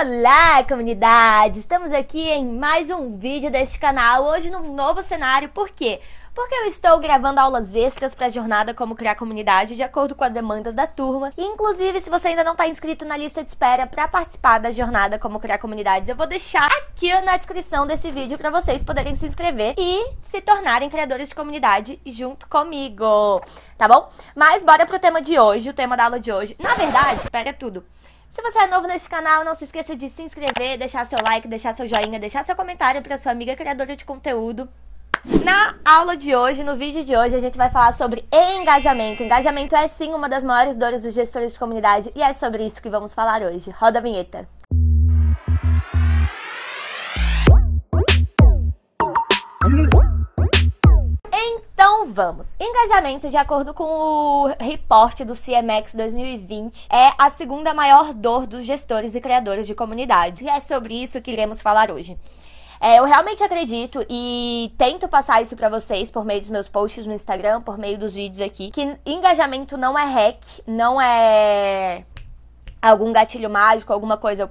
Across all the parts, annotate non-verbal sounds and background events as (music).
Olá, comunidade! Estamos aqui em mais um vídeo deste canal, hoje num novo cenário, por quê? Porque eu estou gravando aulas extras para a jornada Como Criar Comunidade de acordo com as demandas da turma. E, inclusive, se você ainda não está inscrito na lista de espera para participar da jornada Como Criar Comunidades, eu vou deixar aqui na descrição desse vídeo para vocês poderem se inscrever e se tornarem criadores de comunidade junto comigo, tá bom? Mas bora pro tema de hoje, o tema da aula de hoje. Na verdade, pega tudo. Se você é novo neste canal, não se esqueça de se inscrever, deixar seu like, deixar seu joinha, deixar seu comentário para sua amiga criadora de conteúdo. Na aula de hoje, no vídeo de hoje, a gente vai falar sobre engajamento. Engajamento é sim uma das maiores dores dos gestores de comunidade e é sobre isso que vamos falar hoje. Roda a vinheta. Então vamos. Engajamento, de acordo com o reporte do CMX 2020, é a segunda maior dor dos gestores e criadores de comunidade. E é sobre isso que iremos falar hoje. É, eu realmente acredito e tento passar isso para vocês por meio dos meus posts no Instagram, por meio dos vídeos aqui, que engajamento não é hack, não é algum gatilho mágico, alguma coisa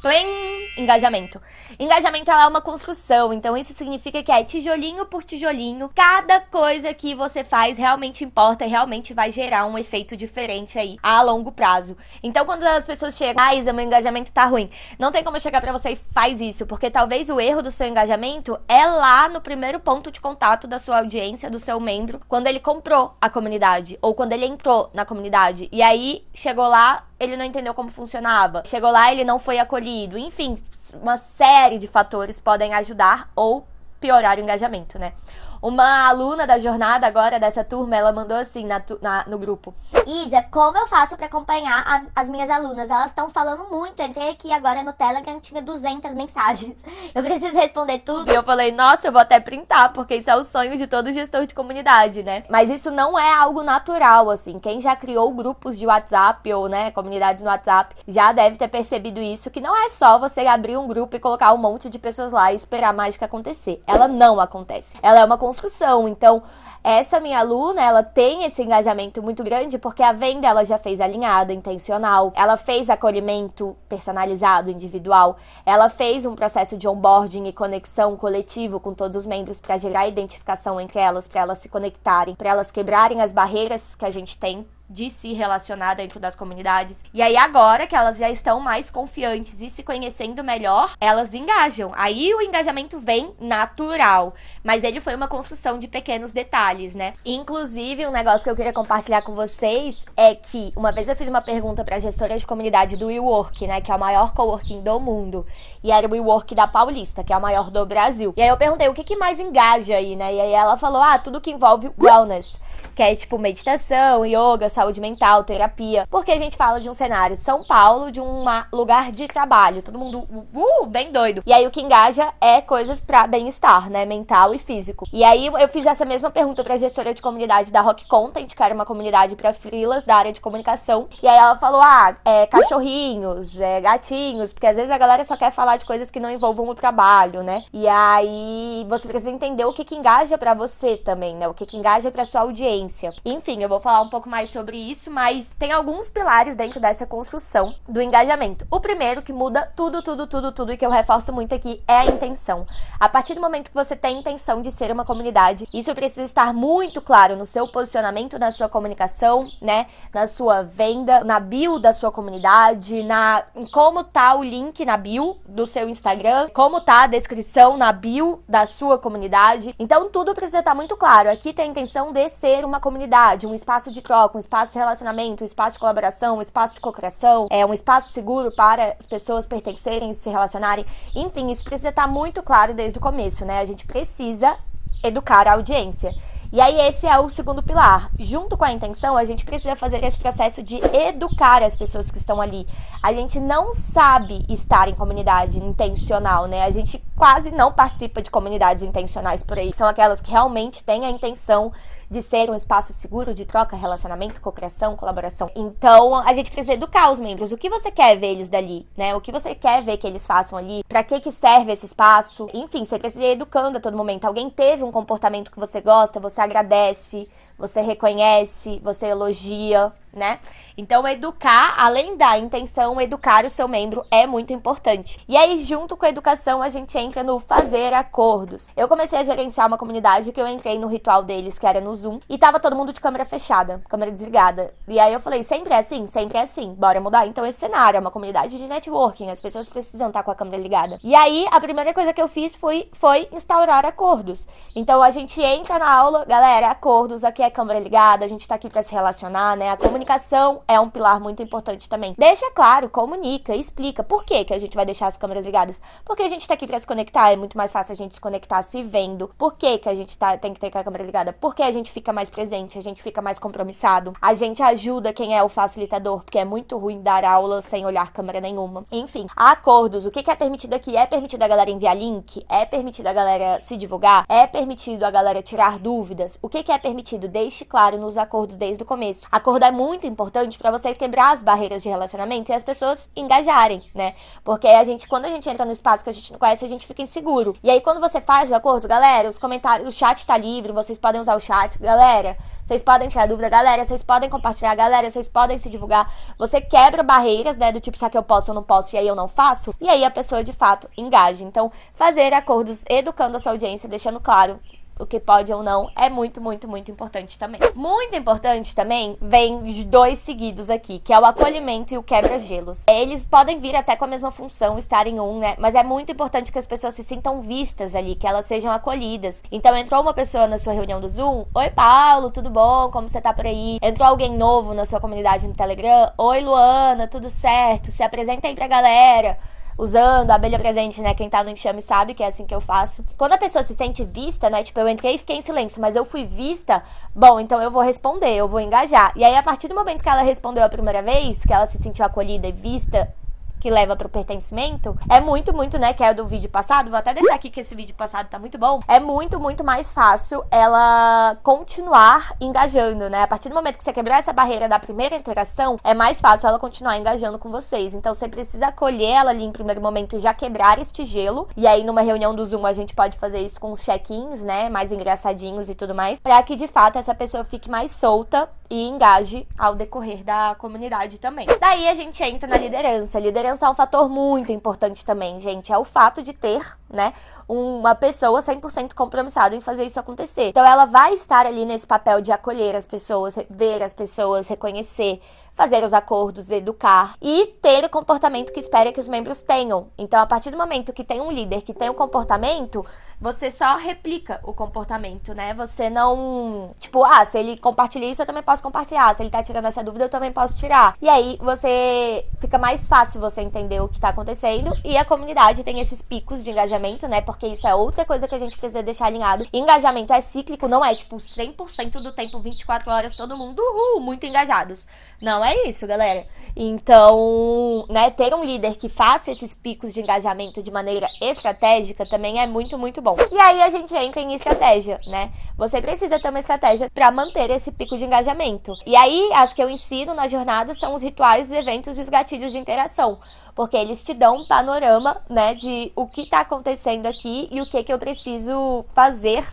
Plim, engajamento. Engajamento é uma construção, então isso significa que é tijolinho por tijolinho, cada coisa que você faz realmente importa e realmente vai gerar um efeito diferente aí a longo prazo. Então quando as pessoas chegam, ah, Isa, meu engajamento tá ruim, não tem como eu chegar para você e faz isso, porque talvez o erro do seu engajamento é lá no primeiro ponto de contato da sua audiência, do seu membro, quando ele comprou a comunidade ou quando ele entrou na comunidade. E aí chegou lá, ele não entendeu como funcionava. Chegou lá, ele não foi acolhido. Enfim, uma série de fatores podem ajudar ou piorar o engajamento, né? Uma aluna da jornada agora, dessa turma, ela mandou assim na, na no grupo. Isa, como eu faço para acompanhar a, as minhas alunas? Elas estão falando muito. Entrei aqui agora no Telegram, tinha 200 mensagens. (laughs) Eu preciso responder tudo. E eu falei, nossa, eu vou até printar, porque isso é o sonho de todo gestor de comunidade, né? Mas isso não é algo natural, assim. Quem já criou grupos de WhatsApp ou, né, comunidades no WhatsApp, já deve ter percebido isso, que não é só você abrir um grupo e colocar um monte de pessoas lá e esperar a mágica acontecer. Ela não acontece. Ela é uma construção. Então, essa minha aluna, ela tem esse engajamento muito grande porque a venda ela já fez alinhada, intencional, ela fez acolhimento personalizado, individual, ela fez um processo de onboarding e conexão coletivo com todos os membros para gerar identificação entre elas, para elas se conectarem, para elas quebrarem as barreiras que a gente tem de se relacionar dentro das comunidades. E aí, agora que elas já estão mais confiantes e se conhecendo melhor, elas engajam. Aí o engajamento vem natural. Mas ele foi uma construção de pequenos detalhes, né? Inclusive, um negócio que eu queria compartilhar com vocês é que uma vez eu fiz uma pergunta pra gestora de comunidade do WeWork, né? Que é o maior coworking do mundo. E era o WeWork da Paulista, que é o maior do Brasil. E aí eu perguntei o que, que mais engaja aí, né? E aí ela falou: ah, tudo que envolve wellness que é tipo meditação, yoga, saúde mental, terapia. Porque a gente fala de um cenário São Paulo, de um lugar de trabalho, todo mundo uh, bem doido. E aí o que engaja é coisas para bem-estar, né, mental e físico. E aí eu fiz essa mesma pergunta para gestora de comunidade da Rock Content, que era uma comunidade para frilas da área de comunicação. E aí ela falou: "Ah, é cachorrinhos, é gatinhos", porque às vezes a galera só quer falar de coisas que não envolvam o trabalho, né? E aí você precisa entender o que que engaja para você também, né? O que que engaja para sua audiência. Enfim, eu vou falar um pouco mais sobre isso, mas tem alguns pilares dentro dessa construção do engajamento. O primeiro que muda tudo, tudo, tudo, tudo e que eu reforço muito aqui é a intenção. A partir do momento que você tem intenção de ser uma comunidade, isso precisa estar muito claro no seu posicionamento, na sua comunicação, né, na sua venda, na bio da sua comunidade, na em como tá o link na bio do seu Instagram, como tá a descrição na bio da sua comunidade. Então tudo precisa estar muito claro. Aqui tem a intenção de ser uma comunidade, um espaço de troca, um espaço de relacionamento, um espaço de colaboração, um espaço de cocriação, é um espaço seguro para as pessoas pertencerem, se relacionarem. Enfim, isso precisa estar muito claro desde o começo, né? A gente precisa educar a audiência. E aí, esse é o segundo pilar. Junto com a intenção, a gente precisa fazer esse processo de educar as pessoas que estão ali. A gente não sabe estar em comunidade intencional, né? A gente quase não participa de comunidades intencionais por aí. São aquelas que realmente têm a intenção de ser um espaço seguro de troca, relacionamento, cooperação, colaboração. Então, a gente precisa educar os membros. O que você quer ver eles dali, né? O que você quer ver que eles façam ali? Para que que serve esse espaço? Enfim, você precisa ir educando a todo momento. Alguém teve um comportamento que você gosta, você agradece, você reconhece, você elogia, né? Então, educar, além da intenção, educar o seu membro é muito importante. E aí, junto com a educação, a gente entra no fazer acordos. Eu comecei a gerenciar uma comunidade que eu entrei no ritual deles, que era no Zoom, e tava todo mundo de câmera fechada, câmera desligada. E aí eu falei, sempre é assim? Sempre é assim. Bora mudar então esse cenário. É uma comunidade de networking, as pessoas precisam estar com a câmera ligada. E aí, a primeira coisa que eu fiz foi, foi instaurar acordos. Então, a gente entra na aula, galera, acordos, aqui é câmera ligada, a gente tá aqui para se relacionar, né? A comunicação é um pilar muito importante também. Deixa claro, comunica, explica por que, que a gente vai deixar as câmeras ligadas. Porque a gente tá aqui para se conectar, é muito mais fácil a gente se conectar se vendo. Por que, que a gente tá, tem que ter a câmera ligada? Porque a gente fica mais presente, a gente fica mais compromissado. A gente ajuda quem é o facilitador, porque é muito ruim dar aula sem olhar câmera nenhuma. Enfim, acordos. O que, que é permitido aqui? É permitido a galera enviar link? É permitido a galera se divulgar? É permitido a galera tirar dúvidas? O que, que é permitido? Deixe claro nos acordos desde o começo. Acordo é muito importante para você quebrar as barreiras de relacionamento e as pessoas engajarem, né? Porque a gente, quando a gente entra no espaço que a gente não conhece, a gente fica inseguro. E aí, quando você faz o acordo, galera, os comentários, o chat tá livre, vocês podem usar o chat, galera. Vocês podem tirar dúvida, galera. Vocês podem compartilhar, galera. Vocês podem se divulgar. Você quebra barreiras, né? Do tipo, será que eu posso ou não posso? E aí eu não faço? E aí a pessoa de fato engaja. Então, fazer acordos educando a sua audiência, deixando claro o que pode ou não é muito, muito, muito importante também. Muito importante também vem de dois seguidos aqui, que é o acolhimento e o quebra-gelos. Eles podem vir até com a mesma função, estar em um, né? Mas é muito importante que as pessoas se sintam vistas ali, que elas sejam acolhidas. Então entrou uma pessoa na sua reunião do Zoom, oi Paulo, tudo bom? Como você tá por aí? Entrou alguém novo na sua comunidade no Telegram, oi Luana, tudo certo? Se apresenta aí pra galera usando abelha presente, né? Quem tá no enxame sabe que é assim que eu faço. Quando a pessoa se sente vista, né? Tipo, eu entrei e fiquei em silêncio, mas eu fui vista, bom, então eu vou responder, eu vou engajar. E aí, a partir do momento que ela respondeu a primeira vez, que ela se sentiu acolhida e vista que leva pro pertencimento, é muito, muito, né, que é do vídeo passado, vou até deixar aqui que esse vídeo passado tá muito bom, é muito, muito mais fácil ela continuar engajando, né? A partir do momento que você quebrar essa barreira da primeira interação, é mais fácil ela continuar engajando com vocês. Então você precisa acolher ela ali em primeiro momento e já quebrar este gelo. E aí numa reunião do Zoom a gente pode fazer isso com os check-ins, né, mais engraçadinhos e tudo mais, para que de fato essa pessoa fique mais solta e engaje ao decorrer da comunidade também. Daí a gente entra na liderança. Liderança é um fator muito importante também, gente. É o fato de ter, né, uma pessoa 100% compromissada em fazer isso acontecer. Então ela vai estar ali nesse papel de acolher as pessoas, ver as pessoas, reconhecer, fazer os acordos, educar e ter o comportamento que espera que os membros tenham. Então, a partir do momento que tem um líder que tem um comportamento, você só replica o comportamento, né? Você não. Tipo, ah, se ele compartilha isso, eu também posso compartilhar. Se ele tá tirando essa dúvida, eu também posso tirar. E aí você fica mais fácil você entender o que tá acontecendo. E a comunidade tem esses picos de engajamento, né? Porque isso é outra coisa que a gente precisa deixar alinhado. Engajamento é cíclico, não é tipo 100% do tempo, 24 horas, todo mundo, uhul, muito engajados. Não é isso, galera. Então, né, ter um líder que faça esses picos de engajamento de maneira estratégica também é muito, muito bom. E aí a gente entra em estratégia, né? Você precisa ter uma estratégia para manter esse pico de engajamento. E aí, as que eu ensino na jornada são os rituais, os eventos e os gatilhos de interação porque eles te dão um panorama, né, de o que está acontecendo aqui e o que que eu preciso fazer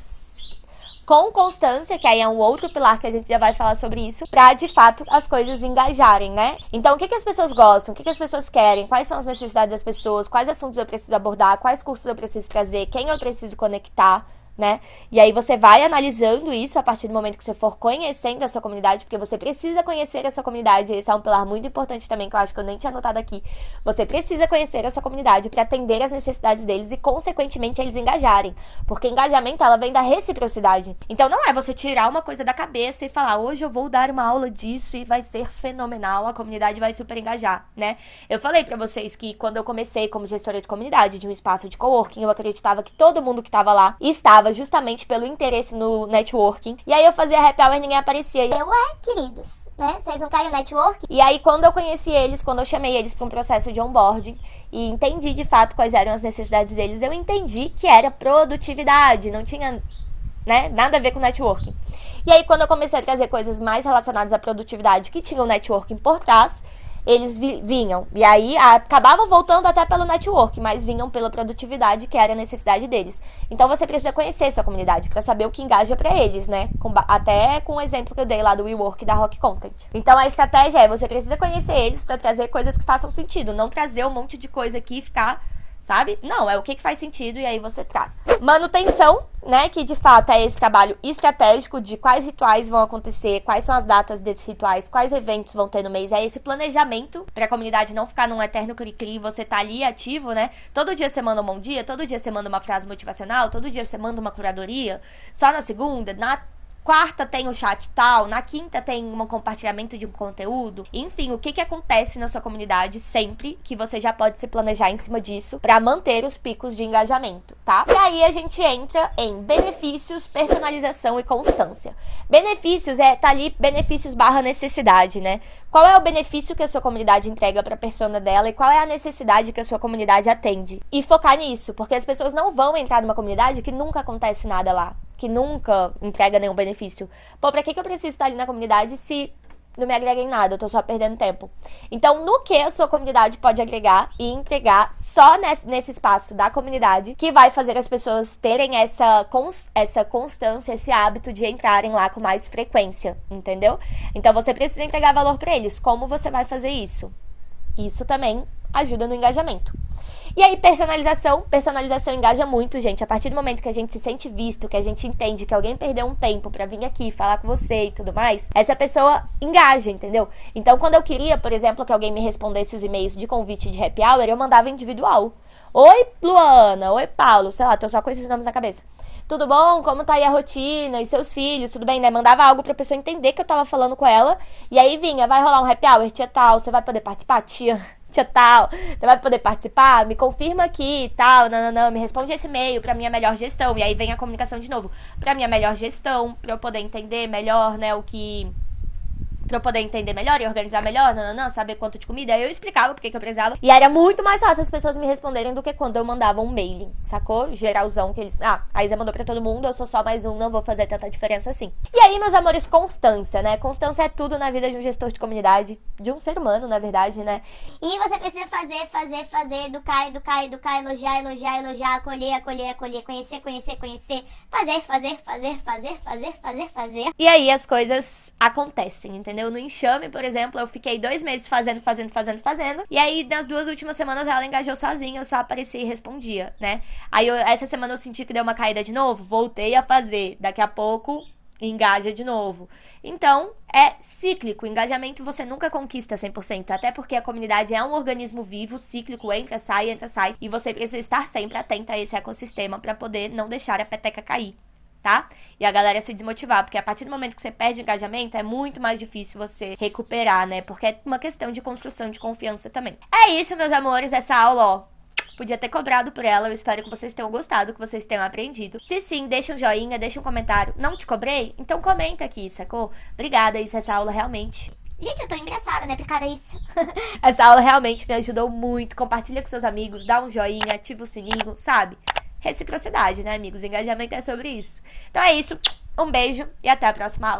com constância, que aí é um outro pilar que a gente já vai falar sobre isso, pra de fato as coisas engajarem, né? Então, o que, que as pessoas gostam, o que, que as pessoas querem, quais são as necessidades das pessoas, quais assuntos eu preciso abordar, quais cursos eu preciso trazer, quem eu preciso conectar né? E aí você vai analisando isso a partir do momento que você for conhecendo a sua comunidade, porque você precisa conhecer a sua comunidade. Esse é um pilar muito importante também que eu acho que eu nem tinha anotado aqui. Você precisa conhecer a sua comunidade para atender as necessidades deles e consequentemente eles engajarem, porque engajamento ela vem da reciprocidade. Então não é você tirar uma coisa da cabeça e falar: "Hoje eu vou dar uma aula disso e vai ser fenomenal, a comunidade vai super engajar", né? Eu falei para vocês que quando eu comecei como gestora de comunidade de um espaço de coworking, eu acreditava que todo mundo que estava lá estava justamente pelo interesse no networking. E aí eu fazia happy hour e ninguém aparecia. Eu é, queridos, né? Vocês não querem networking? E aí quando eu conheci eles, quando eu chamei eles para um processo de onboarding e entendi de fato quais eram as necessidades deles, eu entendi que era produtividade, não tinha né, nada a ver com networking. E aí quando eu comecei a trazer coisas mais relacionadas à produtividade que tinham networking por trás, eles vi vinham. E aí acabavam voltando até pelo network, mas vinham pela produtividade, que era a necessidade deles. Então você precisa conhecer sua comunidade para saber o que engaja para eles, né? Com, até com o exemplo que eu dei lá do WeWork da Rock Content. Então a estratégia é você precisa conhecer eles para trazer coisas que façam sentido, não trazer um monte de coisa aqui e ficar sabe? Não, é o que, que faz sentido e aí você traz. Manutenção, né? Que de fato é esse trabalho estratégico de quais rituais vão acontecer, quais são as datas desses rituais, quais eventos vão ter no mês. É esse planejamento para a comunidade não ficar num eterno cri-cri, você tá ali ativo, né? Todo dia você manda um bom dia, todo dia você manda uma frase motivacional, todo dia você manda uma curadoria. Só na segunda, na quarta tem o chat tal, na quinta tem um compartilhamento de um conteúdo. Enfim, o que, que acontece na sua comunidade sempre que você já pode se planejar em cima disso para manter os picos de engajamento, tá? E aí a gente entra em benefícios, personalização e constância. Benefícios é tá ali benefícios barra necessidade, né? Qual é o benefício que a sua comunidade entrega para a persona dela e qual é a necessidade que a sua comunidade atende? E focar nisso, porque as pessoas não vão entrar numa comunidade que nunca acontece nada lá que nunca entrega nenhum benefício. Pô, pra que, que eu preciso estar ali na comunidade se não me agrega em nada, eu tô só perdendo tempo. Então, no que a sua comunidade pode agregar e entregar só nesse, nesse espaço da comunidade que vai fazer as pessoas terem essa, cons, essa constância, esse hábito de entrarem lá com mais frequência, entendeu? Então, você precisa entregar valor para eles. Como você vai fazer isso? Isso também ajuda no engajamento. E aí, personalização. Personalização engaja muito, gente. A partir do momento que a gente se sente visto, que a gente entende que alguém perdeu um tempo para vir aqui falar com você e tudo mais, essa pessoa engaja, entendeu? Então, quando eu queria, por exemplo, que alguém me respondesse os e-mails de convite de happy hour, eu mandava individual. Oi, Luana. Oi, Paulo. Sei lá, tô só com esses nomes na cabeça. Tudo bom? Como tá aí a rotina? E seus filhos? Tudo bem, né? Mandava algo pra pessoa entender que eu tava falando com ela. E aí vinha, vai rolar um happy hour, tia tal, você vai poder participar, tia tia tal, você vai poder participar? Me confirma aqui e tal, não, não, não, me responde esse e-mail pra minha melhor gestão. E aí vem a comunicação de novo, pra minha melhor gestão, pra eu poder entender melhor, né, o que pra eu poder entender melhor e organizar melhor, não, não, não, saber quanto de comida. Aí eu explicava porque que eu precisava. E era muito mais fácil as pessoas me responderem do que quando eu mandava um mailing, sacou? Geralzão que eles. Ah, a Isa mandou pra todo mundo, eu sou só mais um, não vou fazer tanta diferença assim. E aí, meus amores, constância, né? Constância é tudo na vida de um gestor de comunidade, de um ser humano, na verdade, né? E você precisa fazer, fazer, fazer, educar, educar, educar, elogiar, elogiar, elogiar, acolher, acolher, acolher, conhecer, conhecer, conhecer, fazer, fazer, fazer, fazer, fazer, fazer, fazer. E aí as coisas acontecem, entendeu? Entendeu? No enxame, por exemplo, eu fiquei dois meses fazendo, fazendo, fazendo, fazendo. E aí, nas duas últimas semanas, ela engajou sozinha, eu só aparecia e respondia, né? Aí, eu, essa semana eu senti que deu uma caída de novo, voltei a fazer. Daqui a pouco, engaja de novo. Então, é cíclico. Engajamento você nunca conquista 100%, até porque a comunidade é um organismo vivo, cíclico, entra, sai, entra, sai, e você precisa estar sempre atenta a esse ecossistema para poder não deixar a peteca cair tá? E a galera se desmotivar, porque a partir do momento que você perde engajamento, é muito mais difícil você recuperar, né? Porque é uma questão de construção de confiança também. É isso, meus amores, essa aula, ó. Podia ter cobrado por ela. Eu espero que vocês tenham gostado, que vocês tenham aprendido. Se sim, deixa um joinha, deixa um comentário. Não te cobrei? Então comenta aqui, sacou? Obrigada, isso, essa aula realmente Gente, eu tô engraçada, né? Porque isso. (laughs) Essa aula realmente me ajudou muito. Compartilha com seus amigos, dá um joinha, ativa o sininho, sabe? Reciprocidade, né, amigos? Engajamento é sobre isso. Então é isso. Um beijo e até a próxima aula.